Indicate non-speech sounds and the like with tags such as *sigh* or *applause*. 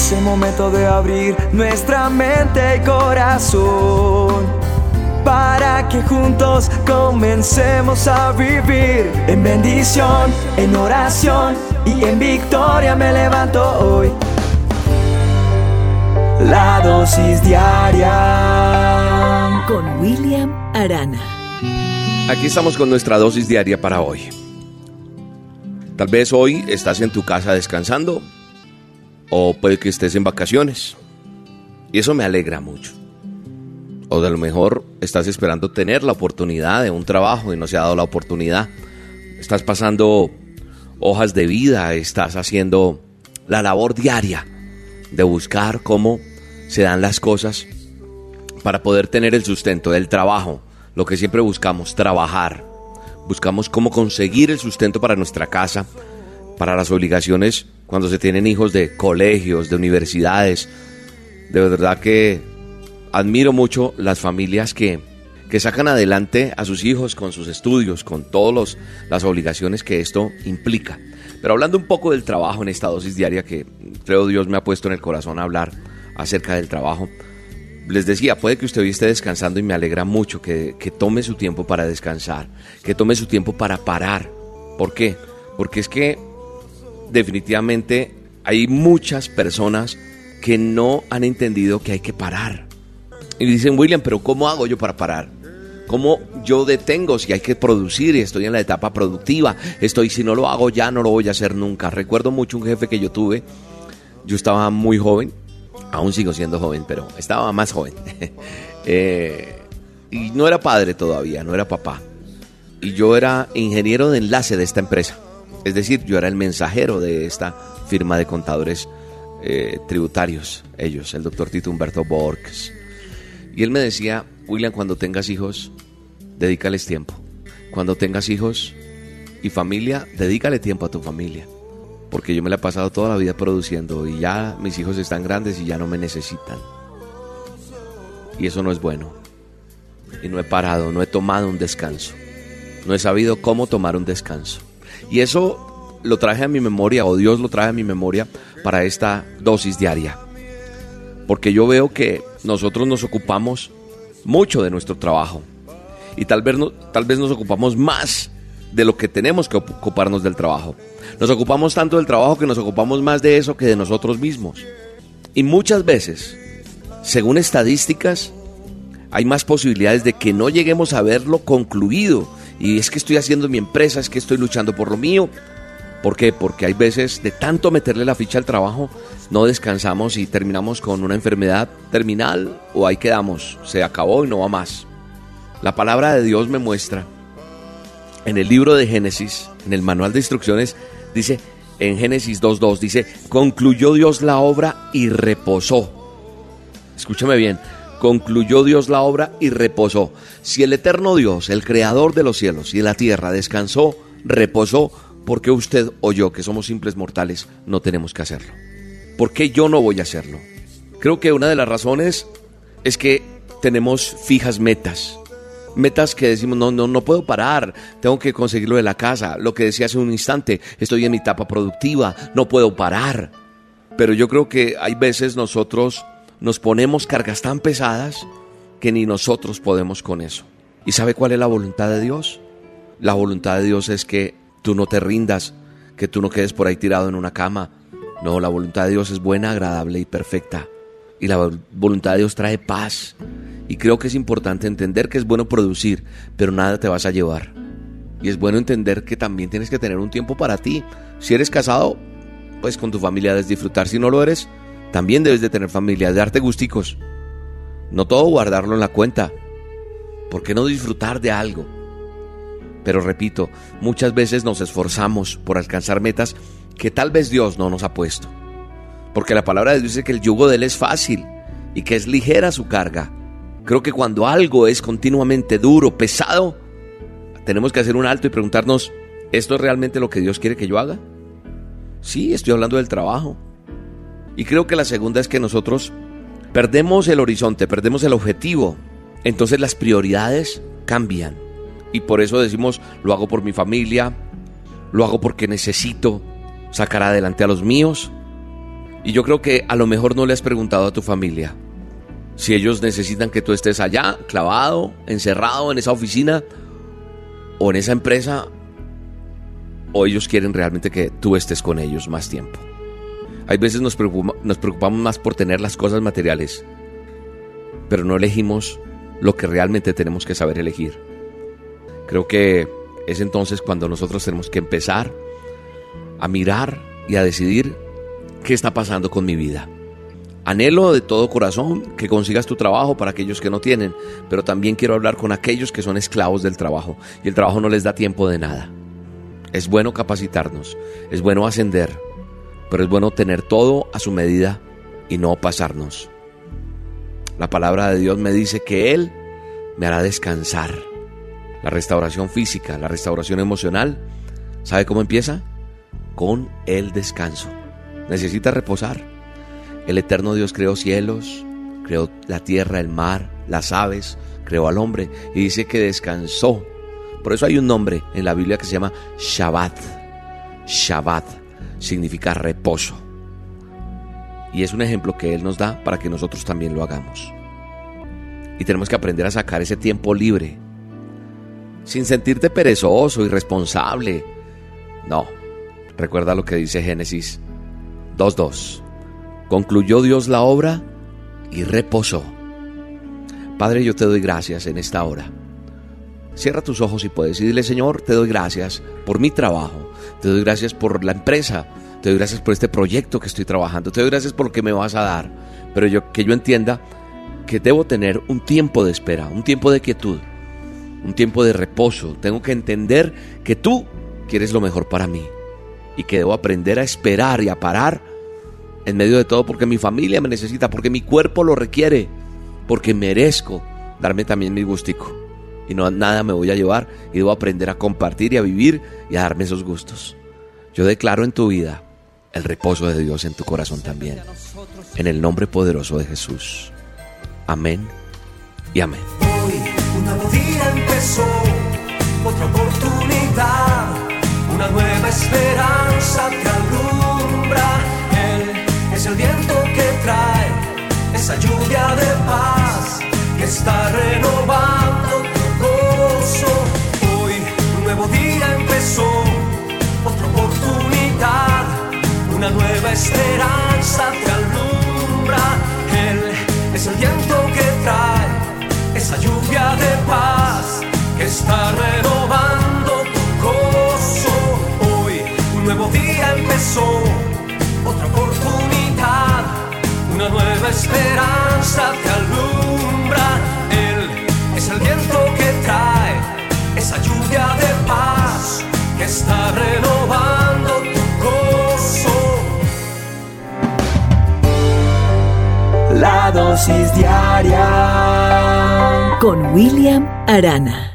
Es el momento de abrir nuestra mente y corazón para que juntos comencemos a vivir en bendición, en oración y en victoria me levanto hoy. La dosis diaria con William Arana. Aquí estamos con nuestra dosis diaria para hoy. Tal vez hoy estás en tu casa descansando o puede que estés en vacaciones. Y eso me alegra mucho. O de lo mejor estás esperando tener la oportunidad de un trabajo y no se ha dado la oportunidad. Estás pasando hojas de vida, estás haciendo la labor diaria de buscar cómo se dan las cosas para poder tener el sustento del trabajo, lo que siempre buscamos, trabajar. Buscamos cómo conseguir el sustento para nuestra casa, para las obligaciones cuando se tienen hijos de colegios, de universidades. De verdad que admiro mucho las familias que, que sacan adelante a sus hijos con sus estudios, con todas las obligaciones que esto implica. Pero hablando un poco del trabajo en esta dosis diaria que creo Dios me ha puesto en el corazón a hablar acerca del trabajo, les decía, puede que usted hoy esté descansando y me alegra mucho que, que tome su tiempo para descansar, que tome su tiempo para parar. ¿Por qué? Porque es que definitivamente hay muchas personas que no han entendido que hay que parar. Y dicen, William, pero ¿cómo hago yo para parar? ¿Cómo yo detengo si hay que producir y estoy en la etapa productiva? Estoy, si no lo hago ya, no lo voy a hacer nunca. Recuerdo mucho un jefe que yo tuve. Yo estaba muy joven, aún sigo siendo joven, pero estaba más joven. *laughs* Eh, y no era padre todavía, no era papá. Y yo era ingeniero de enlace de esta empresa. Es decir, yo era el mensajero de esta firma de contadores eh, tributarios, ellos, el doctor Tito Humberto Borges. Y él me decía, William, cuando tengas hijos, dedícales tiempo. Cuando tengas hijos y familia, dedícale tiempo a tu familia. Porque yo me la he pasado toda la vida produciendo y ya mis hijos están grandes y ya no me necesitan. Y eso no es bueno. Y no he parado, no he tomado un descanso. No he sabido cómo tomar un descanso. Y eso lo traje a mi memoria, o Dios lo trae a mi memoria para esta dosis diaria. Porque yo veo que nosotros nos ocupamos mucho de nuestro trabajo. Y tal vez, tal vez nos ocupamos más de lo que tenemos que ocuparnos del trabajo. Nos ocupamos tanto del trabajo que nos ocupamos más de eso que de nosotros mismos. Y muchas veces, según estadísticas, hay más posibilidades de que no lleguemos a verlo concluido y es que estoy haciendo mi empresa, es que estoy luchando por lo mío. ¿Por qué? Porque hay veces de tanto meterle la ficha al trabajo, no descansamos y terminamos con una enfermedad terminal o ahí quedamos, se acabó y no va más. La palabra de Dios me muestra en el libro de Génesis, en el manual de instrucciones, dice en Génesis 2.2, dice, concluyó Dios la obra y reposó. Escúchame bien, concluyó Dios la obra y reposó. Si el eterno Dios, el creador de los cielos y de la tierra, descansó, reposó, ¿por qué usted o yo, que somos simples mortales, no tenemos que hacerlo? ¿Por qué yo no voy a hacerlo? Creo que una de las razones es que tenemos fijas metas. Metas que decimos, no, no, no puedo parar, tengo que conseguirlo de la casa. Lo que decía hace un instante, estoy en mi etapa productiva, no puedo parar. Pero yo creo que hay veces nosotros nos ponemos cargas tan pesadas que ni nosotros podemos con eso. ¿Y sabe cuál es la voluntad de Dios? La voluntad de Dios es que tú no te rindas, que tú no quedes por ahí tirado en una cama. No, la voluntad de Dios es buena, agradable y perfecta. Y la voluntad de Dios trae paz. Y creo que es importante entender que es bueno producir, pero nada te vas a llevar. Y es bueno entender que también tienes que tener un tiempo para ti. Si eres casado, pues con tu familia debes disfrutar. Si no lo eres, también debes de tener familia, darte gusticos. No todo guardarlo en la cuenta. ¿Por qué no disfrutar de algo? Pero repito, muchas veces nos esforzamos por alcanzar metas que tal vez Dios no nos ha puesto. Porque la palabra de Dios dice que el yugo de Él es fácil y que es ligera su carga. Creo que cuando algo es continuamente duro, pesado, tenemos que hacer un alto y preguntarnos, ¿esto es realmente lo que Dios quiere que yo haga? Sí, estoy hablando del trabajo. Y creo que la segunda es que nosotros perdemos el horizonte, perdemos el objetivo. Entonces las prioridades cambian. Y por eso decimos, lo hago por mi familia, lo hago porque necesito sacar adelante a los míos. Y yo creo que a lo mejor no le has preguntado a tu familia si ellos necesitan que tú estés allá, clavado, encerrado en esa oficina o en esa empresa, o ellos quieren realmente que tú estés con ellos más tiempo. Hay veces nos, preocupamos más por tener las cosas materiales, pero no elegimos lo que realmente tenemos que saber elegir. Creo que es entonces cuando nosotros tenemos que empezar a mirar y a decidir qué está pasando con mi vida. Anhelo de todo corazón que consigas tu trabajo para aquellos que no tienen, pero también quiero hablar con aquellos que son esclavos del trabajo y el trabajo no les da tiempo de nada. Es bueno capacitarnos, es bueno ascender, pero es bueno tener todo a su medida y no pasarnos. La palabra de Dios me dice que Él me hará descansar. La restauración física, la restauración emocional, ¿sabe cómo empieza? Con el descanso. Necesita reposar el eterno Dios creó cielos, creó la tierra, el mar, las aves, creó al hombre y dice que descansó. Por eso hay un nombre en la Biblia que se llama Shabbat. Shabbat significa reposo. Y es un ejemplo que Él nos da para que nosotros también lo hagamos. Y tenemos que aprender a sacar ese tiempo libre. Sin sentirte perezoso, irresponsable. No. Recuerda lo que dice Génesis 2.2 concluyó Dios la obra y reposó. Padre, yo te doy gracias en esta hora. Cierra tus ojos y puedes y dile, Señor, te doy gracias por mi trabajo, te doy gracias por la empresa, te doy gracias por este proyecto que estoy trabajando, te doy gracias por lo que me vas a dar, pero yo, que yo entienda que debo tener un tiempo de espera, un tiempo de quietud, un tiempo de reposo. Tengo que entender que tú quieres lo mejor para mí y que debo aprender a esperar y a parar en medio de todo porque mi familia me necesita, porque mi cuerpo lo requiere, porque merezco darme también mi gustico. Y no nada me voy a llevar y debo aprender a compartir y a vivir y a darme esos gustos. Yo declaro en tu vida el reposo de Dios en tu corazón también. En el nombre poderoso de Jesús. Amén y amén. Hoy un nuevo día empezó, otra oportunidad, una nueva esperanza que alumbra es el viento que trae esa lluvia de paz que está renovando esperanza que alumbra. Él es el viento que trae esa lluvia de paz que está renovando tu gozo. La dosis diaria con William Arana.